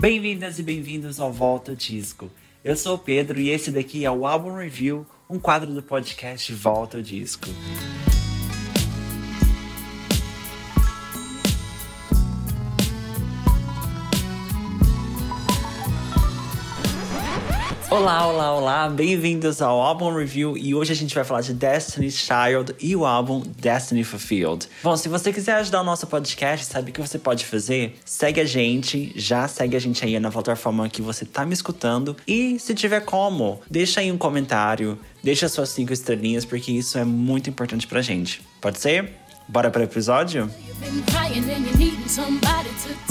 Bem-vindas e bem-vindos ao Volta Disco. Eu sou o Pedro e esse daqui é o Album Review, um quadro do podcast Volta Disco. Olá, olá, olá, bem-vindos ao álbum review e hoje a gente vai falar de Destiny's Child e o álbum Destiny Fulfilled. Bom, se você quiser ajudar o nosso podcast, sabe o que você pode fazer? Segue a gente, já segue a gente aí na plataforma que você tá me escutando e se tiver como, deixa aí um comentário, deixa suas cinco estrelinhas porque isso é muito importante pra gente. Pode ser? Bora para o episódio?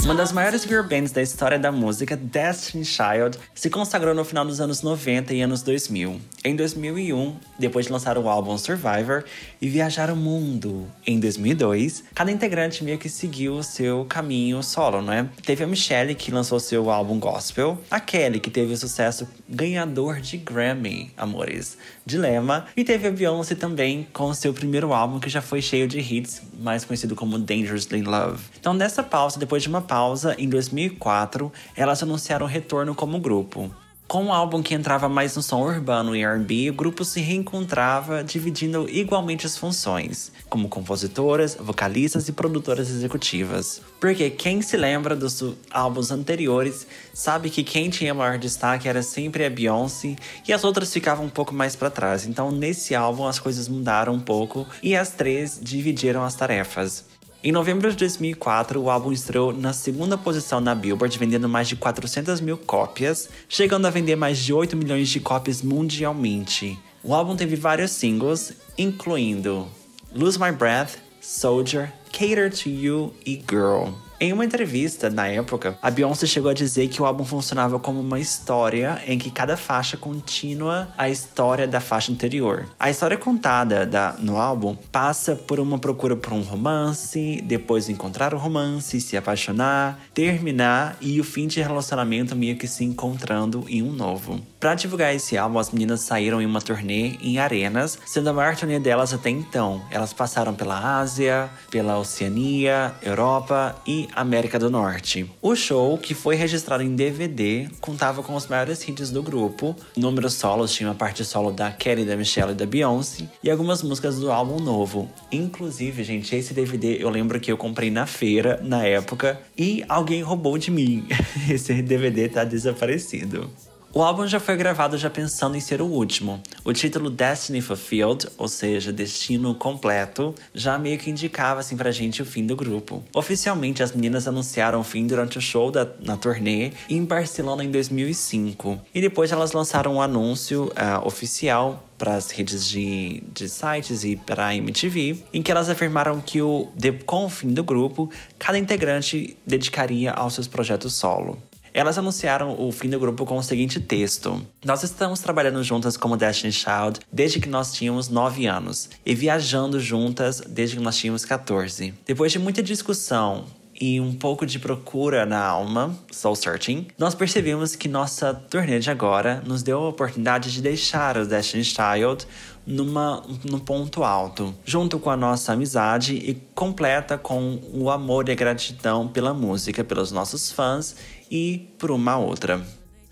Uma das maiores girl bands da história da música, Destiny Child, se consagrou no final dos anos 90 e anos 2000. Em 2001, depois de lançar o álbum Survivor e viajar o mundo em 2002, cada integrante meio que seguiu o seu caminho solo, não é? Teve a Michelle, que lançou seu álbum Gospel, a Kelly, que teve o sucesso ganhador de Grammy, amores, Dilema, e teve a Beyoncé também com seu primeiro álbum que já foi cheio de hits mais conhecido como Dangerously Love. Então, nessa pausa, depois de uma pausa, em 2004, elas anunciaram o retorno como grupo. Com um álbum que entrava mais no som urbano e R&B, o grupo se reencontrava dividindo igualmente as funções, como compositoras, vocalistas e produtoras executivas. Porque quem se lembra dos álbuns anteriores sabe que quem tinha maior destaque era sempre a Beyoncé e as outras ficavam um pouco mais para trás. Então nesse álbum as coisas mudaram um pouco e as três dividiram as tarefas. Em novembro de 2004, o álbum estreou na segunda posição na Billboard, vendendo mais de 400 mil cópias, chegando a vender mais de 8 milhões de cópias mundialmente. O álbum teve vários singles, incluindo Lose My Breath, Soldier, Cater to You e Girl. Em uma entrevista, na época, a Beyoncé chegou a dizer que o álbum funcionava como uma história em que cada faixa continua a história da faixa anterior. A história contada da, no álbum passa por uma procura por um romance, depois encontrar o romance, se apaixonar, terminar e o fim de relacionamento meio que se encontrando em um novo. Para divulgar esse álbum, as meninas saíram em uma turnê em arenas, sendo a maior turnê delas até então. Elas passaram pela Ásia, pela Oceania, Europa e América do Norte. O show, que foi registrado em DVD, contava com os maiores hits do grupo. Números solos tinha a parte solo da Kelly, da Michelle e da Beyoncé, e algumas músicas do álbum novo. Inclusive, gente, esse DVD eu lembro que eu comprei na feira na época e alguém roubou de mim. esse DVD tá desaparecido. O álbum já foi gravado já pensando em ser o último. O título Destiny Fulfilled, ou seja, Destino Completo, já meio que indicava assim pra gente o fim do grupo. Oficialmente, as meninas anunciaram o fim durante o show da, na turnê em Barcelona em 2005. E depois elas lançaram um anúncio uh, oficial para as redes de, de sites e para a MTV, em que elas afirmaram que o, de, com o fim do grupo, cada integrante dedicaria aos seus projetos solo. Elas anunciaram o fim do grupo com o seguinte texto: Nós estamos trabalhando juntas como Destiny Child desde que nós tínhamos 9 anos e viajando juntas desde que nós tínhamos 14. Depois de muita discussão, e um pouco de procura na alma, soul searching, nós percebemos que nossa turnê de agora nos deu a oportunidade de deixar o Destiny Child numa, num ponto alto, junto com a nossa amizade e completa com o amor e a gratidão pela música, pelos nossos fãs e por uma outra.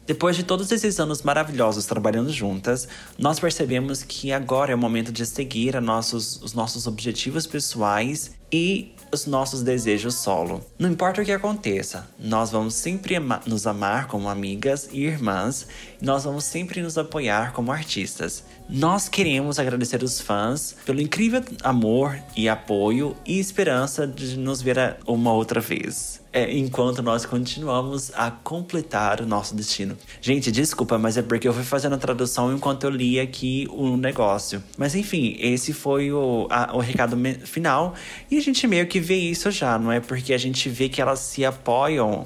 Depois de todos esses anos maravilhosos trabalhando juntas, nós percebemos que agora é o momento de seguir nossos, os nossos objetivos pessoais e os nossos desejos solo. Não importa o que aconteça, nós vamos sempre nos amar como amigas e irmãs, e nós vamos sempre nos apoiar como artistas. Nós queremos agradecer os fãs pelo incrível amor e apoio e esperança de nos ver uma outra vez é, enquanto nós continuamos a completar o nosso destino. Gente, desculpa, mas é porque eu fui fazendo a tradução enquanto eu li aqui o negócio. Mas enfim, esse foi o, a, o recado final. E a gente meio que vê isso já, não é? Porque a gente vê que elas se apoiam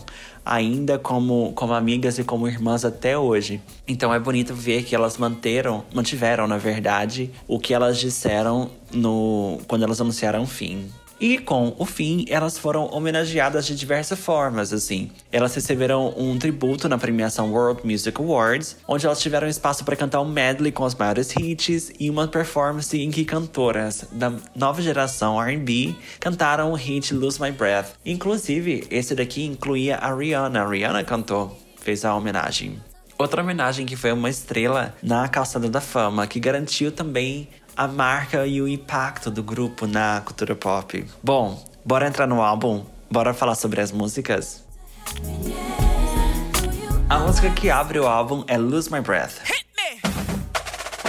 ainda como, como amigas e como irmãs até hoje. Então é bonito ver que elas manteram, mantiveram, na verdade, o que elas disseram no quando elas anunciaram o fim. E com o fim, elas foram homenageadas de diversas formas, assim. Elas receberam um tributo na premiação World Music Awards, onde elas tiveram espaço para cantar um medley com os maiores hits e uma performance em que cantoras da nova geração R&B cantaram o hit Lose My Breath. Inclusive, esse daqui incluía a Rihanna. A Rihanna cantou, fez a homenagem. Outra homenagem que foi uma estrela na Calçada da Fama, que garantiu também a marca e o impacto do grupo na cultura pop. Bom, bora entrar no álbum? Bora falar sobre as músicas? A música que abre o álbum é Lose My Breath.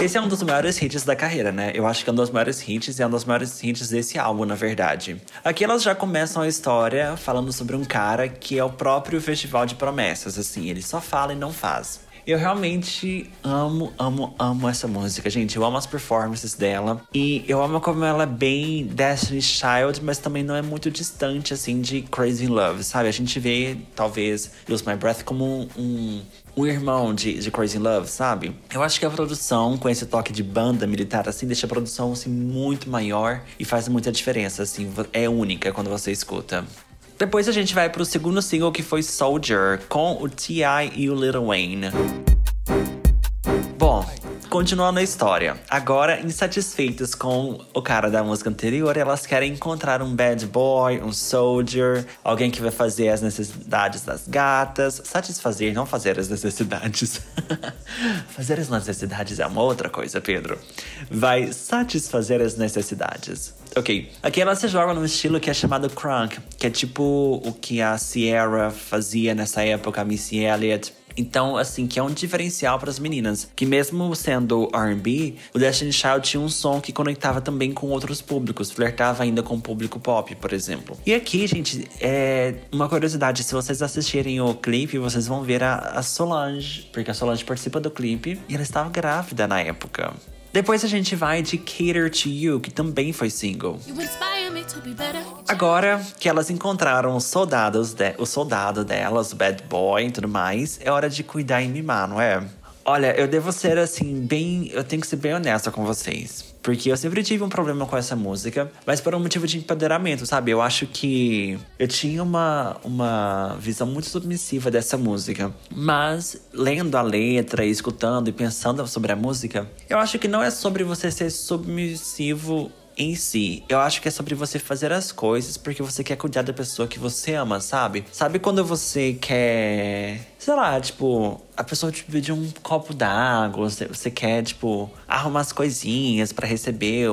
Esse é um dos maiores hits da carreira, né? Eu acho que é um dos maiores hits e é um dos maiores hits desse álbum, na verdade. Aqui elas já começam a história falando sobre um cara que é o próprio Festival de Promessas, assim, ele só fala e não faz. Eu realmente amo, amo, amo essa música, gente. Eu amo as performances dela. E eu amo como ela é bem Destiny's Child, mas também não é muito distante, assim, de Crazy Love, sabe? A gente vê, talvez, Lose My Breath como um, um irmão de, de Crazy Love, sabe? Eu acho que a produção, com esse toque de banda militar, assim, deixa a produção, assim, muito maior e faz muita diferença, assim. É única quando você escuta. Depois a gente vai pro segundo single que foi Soldier, com o T.I. e o Lil Wayne. Bom, Continuando a história. Agora, insatisfeitas com o cara da música anterior, elas querem encontrar um bad boy, um soldier, alguém que vai fazer as necessidades das gatas. Satisfazer, não fazer as necessidades. fazer as necessidades é uma outra coisa, Pedro. Vai satisfazer as necessidades. Ok. Aqui ela se joga num estilo que é chamado crunk, que é tipo o que a Sierra fazia nessa época, a Missy Elliott então, assim, que é um diferencial para as meninas. Que mesmo sendo R&B, o Destiny Child tinha um som que conectava também com outros públicos. Flertava ainda com o público pop, por exemplo. E aqui, gente, é uma curiosidade. Se vocês assistirem o clipe, vocês vão ver a, a Solange. Porque a Solange participa do clipe e ela estava grávida na época. Depois a gente vai de Cater to You, que também foi single. Agora que elas encontraram os soldados, de, o soldado delas, o bad boy e tudo mais, é hora de cuidar e mimar, não é? Olha, eu devo ser assim, bem. Eu tenho que ser bem honesta com vocês. Porque eu sempre tive um problema com essa música, mas por um motivo de empoderamento, sabe? Eu acho que eu tinha uma, uma visão muito submissiva dessa música. Mas lendo a letra, escutando e pensando sobre a música, eu acho que não é sobre você ser submissivo em si. Eu acho que é sobre você fazer as coisas porque você quer cuidar da pessoa que você ama, sabe? Sabe quando você quer. Sei lá, tipo, a pessoa te pedir um copo d'água, você, você quer, tipo, arrumar as coisinhas para receber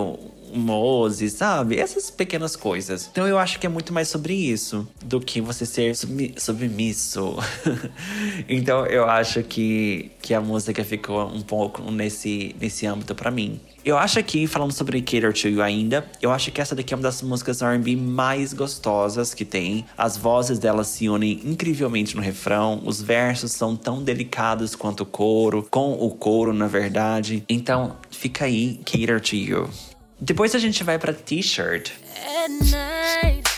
Mose, sabe? Essas pequenas coisas. Então eu acho que é muito mais sobre isso do que você ser submisso. então eu acho que, que a música ficou um pouco nesse, nesse âmbito para mim. Eu acho que, falando sobre Cater to You ainda, eu acho que essa daqui é uma das músicas R&B mais gostosas que tem. As vozes delas se unem incrivelmente no refrão, os versos são tão delicados quanto o coro, com o coro, na verdade. Então, fica aí, Cater to You. Depois a gente vai pra T-shirt.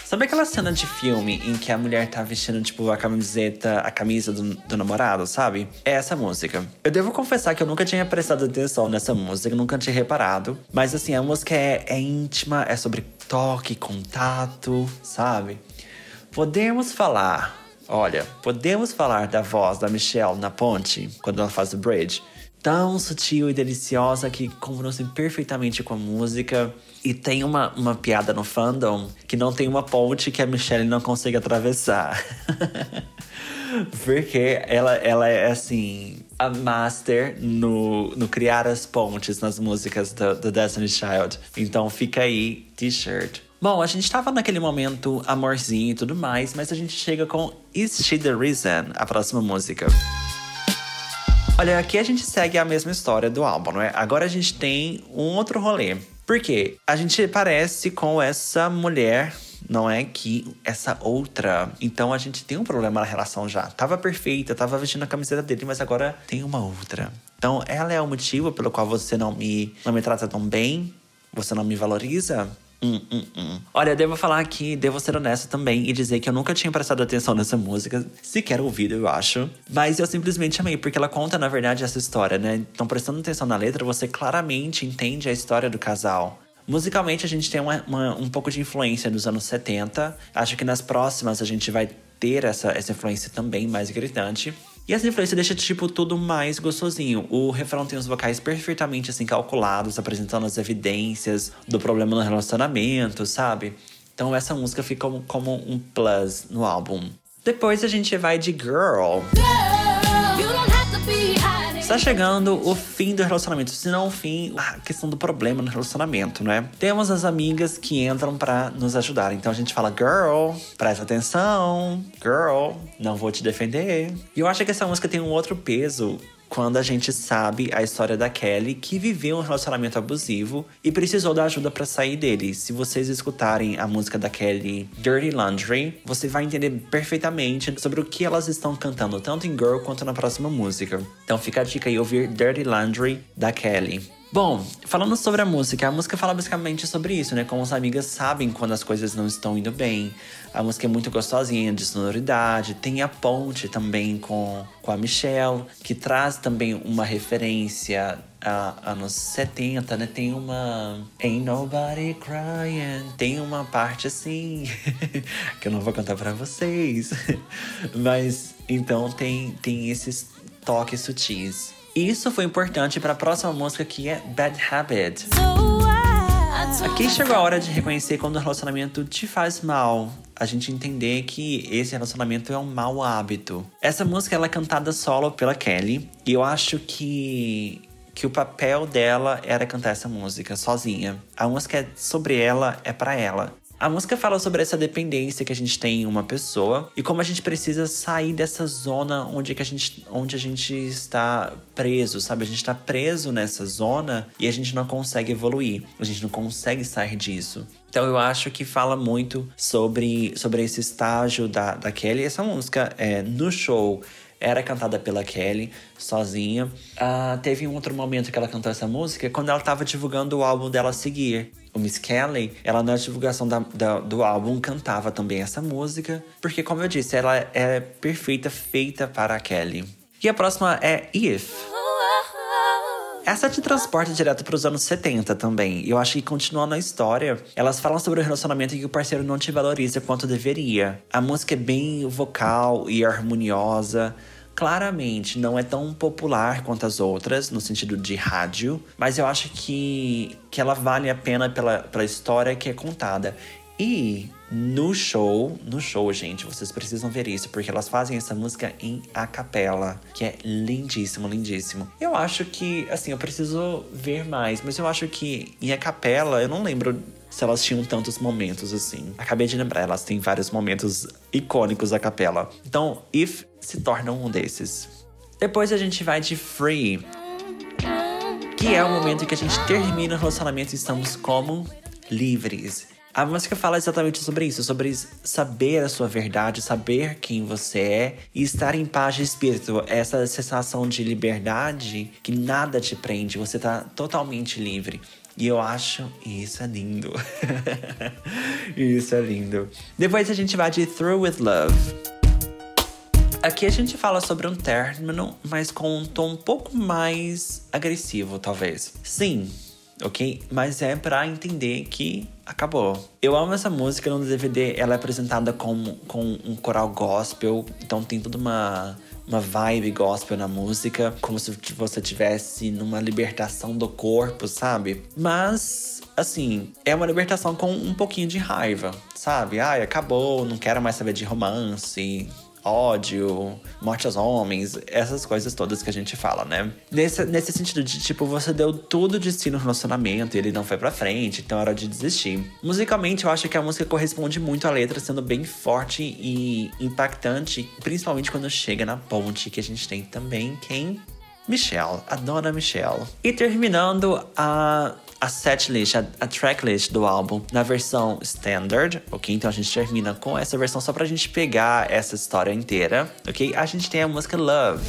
Sabe aquela cena de filme em que a mulher tá vestindo, tipo, a camiseta, a camisa do, do, namorado, sabe? É essa música. Eu devo confessar que eu nunca tinha prestado atenção nessa música, nunca tinha reparado. Mas assim, a música é, é íntima, é sobre toque, contato, sabe? Podemos falar. Olha, podemos falar da voz da Michelle na ponte, quando ela faz o bridge tão sutil e deliciosa que combina-se perfeitamente com a música. E tem uma, uma piada no fandom que não tem uma ponte que a Michelle não consegue atravessar. Porque ela, ela é assim, a master no, no criar as pontes nas músicas do, do Child. Então fica aí, t-shirt. Bom, a gente tava naquele momento amorzinho e tudo mais, mas a gente chega com Is She the Reason, a próxima música. Olha, aqui a gente segue a mesma história do álbum, não é? Agora a gente tem um outro rolê. Por quê? A gente parece com essa mulher não é que essa outra. Então a gente tem um problema na relação já. Tava perfeita, tava vestindo a camiseta dele, mas agora tem uma outra. Então ela é o motivo pelo qual você não me, não me trata tão bem, você não me valoriza. Hum, hum, hum. Olha, devo falar aqui, devo ser honesto também e dizer que eu nunca tinha prestado atenção nessa música, sequer ouvido, eu acho. Mas eu simplesmente amei, porque ela conta, na verdade, essa história, né? Então, prestando atenção na letra, você claramente entende a história do casal. Musicalmente, a gente tem uma, uma, um pouco de influência dos anos 70. Acho que nas próximas a gente vai ter essa, essa influência também mais gritante. E essa influência deixa, tipo, tudo mais gostosinho. O refrão tem os vocais perfeitamente, assim, calculados, apresentando as evidências do problema no relacionamento, sabe? Então essa música fica como, como um plus no álbum. Depois a gente vai de Girl. Está chegando o fim do relacionamento, se não o fim, a questão do problema no relacionamento, né? Temos as amigas que entram para nos ajudar. Então a gente fala, girl, presta atenção, girl, não vou te defender. E eu acho que essa música tem um outro peso quando a gente sabe a história da Kelly, que viveu um relacionamento abusivo e precisou da ajuda para sair dele. Se vocês escutarem a música da Kelly, Dirty Laundry, você vai entender perfeitamente sobre o que elas estão cantando, tanto em Girl quanto na próxima música. Então fica a dica aí ouvir Dirty Laundry da Kelly. Bom, falando sobre a música, a música fala basicamente sobre isso, né? Como as amigas sabem quando as coisas não estão indo bem. A música é muito gostosinha, de sonoridade. Tem a ponte também com, com a Michelle, que traz também uma referência a anos 70, né? Tem uma. Ain't Nobody Crying. Tem uma parte assim. que eu não vou cantar para vocês. Mas então tem, tem esses toques sutis. Isso foi importante para a próxima música que é Bad Habit. Aqui chegou a hora de reconhecer quando o relacionamento te faz mal. A gente entender que esse relacionamento é um mau hábito. Essa música ela é cantada solo pela Kelly e eu acho que que o papel dela era cantar essa música sozinha. A música é sobre ela, é para ela. A música fala sobre essa dependência que a gente tem em uma pessoa e como a gente precisa sair dessa zona onde, que a, gente, onde a gente está preso, sabe? A gente está preso nessa zona e a gente não consegue evoluir, a gente não consegue sair disso. Então eu acho que fala muito sobre, sobre esse estágio da, da Kelly. Essa música é, no show era cantada pela Kelly, sozinha. Uh, teve um outro momento que ela cantou essa música quando ela estava divulgando o álbum dela a seguir. O Miss Kelly, ela na divulgação da, da, do álbum cantava também essa música, porque, como eu disse, ela é perfeita, feita para a Kelly. E a próxima é If. Essa te transporta direto para os anos 70 também. Eu acho que continuando a história, elas falam sobre o relacionamento em que o parceiro não te valoriza quanto deveria. A música é bem vocal e harmoniosa. Claramente não é tão popular quanto as outras, no sentido de rádio, mas eu acho que, que ela vale a pena pela, pela história que é contada. E no show, no show, gente, vocês precisam ver isso, porque elas fazem essa música em a capela, que é lindíssimo, lindíssimo. Eu acho que, assim, eu preciso ver mais, mas eu acho que em a capela, eu não lembro se elas tinham tantos momentos assim. Acabei de lembrar, elas têm vários momentos icônicos da capela. Então, If se torna um desses. Depois a gente vai de Free, que é o momento em que a gente termina o relacionamento e estamos como livres. A música fala exatamente sobre isso, sobre saber a sua verdade, saber quem você é e estar em paz de espírito. Essa sensação de liberdade que nada te prende, você tá totalmente livre. E eu acho isso é lindo. isso é lindo. Depois a gente vai de Through with Love. Aqui a gente fala sobre um término, mas com um tom um pouco mais agressivo, talvez. Sim, ok? Mas é para entender que acabou. Eu amo essa música no DVD, ela é apresentada com, com um coral gospel, então tem toda uma uma vibe gospel na música, como se você tivesse numa libertação do corpo, sabe? Mas assim, é uma libertação com um pouquinho de raiva, sabe? Ai, acabou, não quero mais saber de romance, ódio, morte aos homens, essas coisas todas que a gente fala, né? Nesse, nesse sentido de, tipo, você deu tudo de si no relacionamento e ele não foi pra frente, então era de desistir. Musicalmente, eu acho que a música corresponde muito à letra, sendo bem forte e impactante, principalmente quando chega na ponte, que a gente tem também quem Michelle, a dona Michelle. E terminando a, a setlist, a, a tracklist do álbum na versão standard, ok? Então a gente termina com essa versão só pra gente pegar essa história inteira, ok? A gente tem a música Love.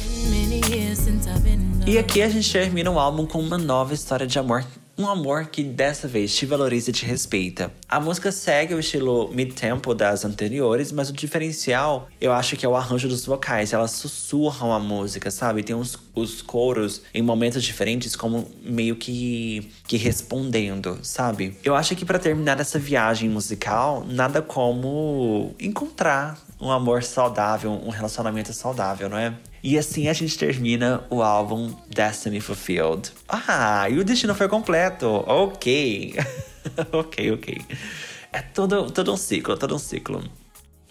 E aqui a gente termina o álbum com uma nova história de amor Um amor que dessa vez te valoriza e te respeita. A música segue o estilo mid-tempo das anteriores, mas o diferencial eu acho que é o arranjo dos vocais. Elas sussurram a música, sabe? Tem uns, os coros em momentos diferentes, como meio que, que respondendo, sabe? Eu acho que para terminar essa viagem musical, nada como encontrar um amor saudável, um relacionamento saudável, não é? E assim a gente termina o álbum Destiny Fulfilled. Ah, e o destino foi completo. Ok. ok, ok. É todo, todo um ciclo, todo um ciclo.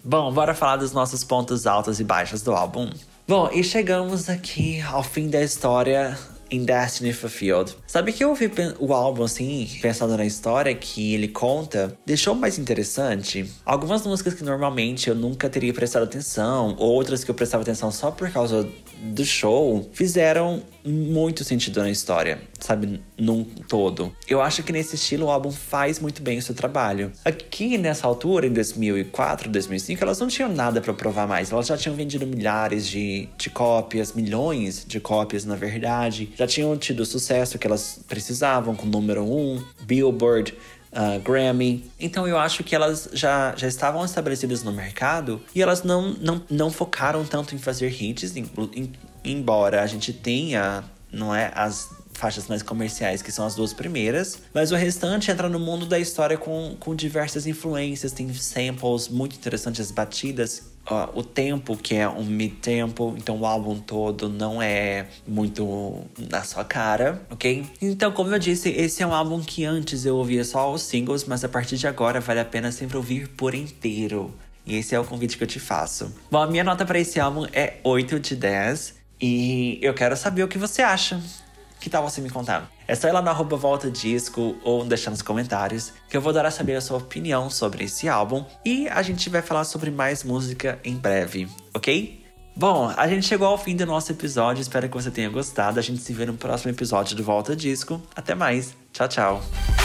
Bom, bora falar dos nossos pontos altos e baixos do álbum. Bom, e chegamos aqui ao fim da história em Destiny Fulfilled. Sabe que eu ouvi o álbum assim, pensando na história que ele conta, deixou mais interessante? Algumas músicas que normalmente eu nunca teria prestado atenção, outras que eu prestava atenção só por causa do show, fizeram muito sentido na história, sabe? Num todo. Eu acho que nesse estilo o álbum faz muito bem o seu trabalho. Aqui nessa altura, em 2004, 2005, elas não tinham nada para provar mais. Elas já tinham vendido milhares de, de cópias, milhões de cópias, na verdade. Já tinham tido o sucesso que elas precisavam com número 1, um, Billboard. Uh, Grammy. Então eu acho que elas já, já estavam estabelecidas no mercado e elas não, não, não focaram tanto em fazer hits, em, em, embora a gente tenha, não é, as faixas mais comerciais, que são as duas primeiras. Mas o restante entra no mundo da história com, com diversas influências, tem samples muito interessantes, batidas O tempo, que é um mid-tempo, então o álbum todo não é muito na sua cara, ok? Então, como eu disse, esse é um álbum que antes eu ouvia só os singles, mas a partir de agora vale a pena sempre ouvir por inteiro. E esse é o convite que eu te faço. Bom, a minha nota para esse álbum é 8 de 10 e eu quero saber o que você acha. Que tal você me contar? É só ir lá no arroba Volta Disco ou deixar nos comentários que eu vou dar a saber a sua opinião sobre esse álbum e a gente vai falar sobre mais música em breve, ok? Bom, a gente chegou ao fim do nosso episódio, espero que você tenha gostado. A gente se vê no próximo episódio do Volta Disco. Até mais, tchau, tchau.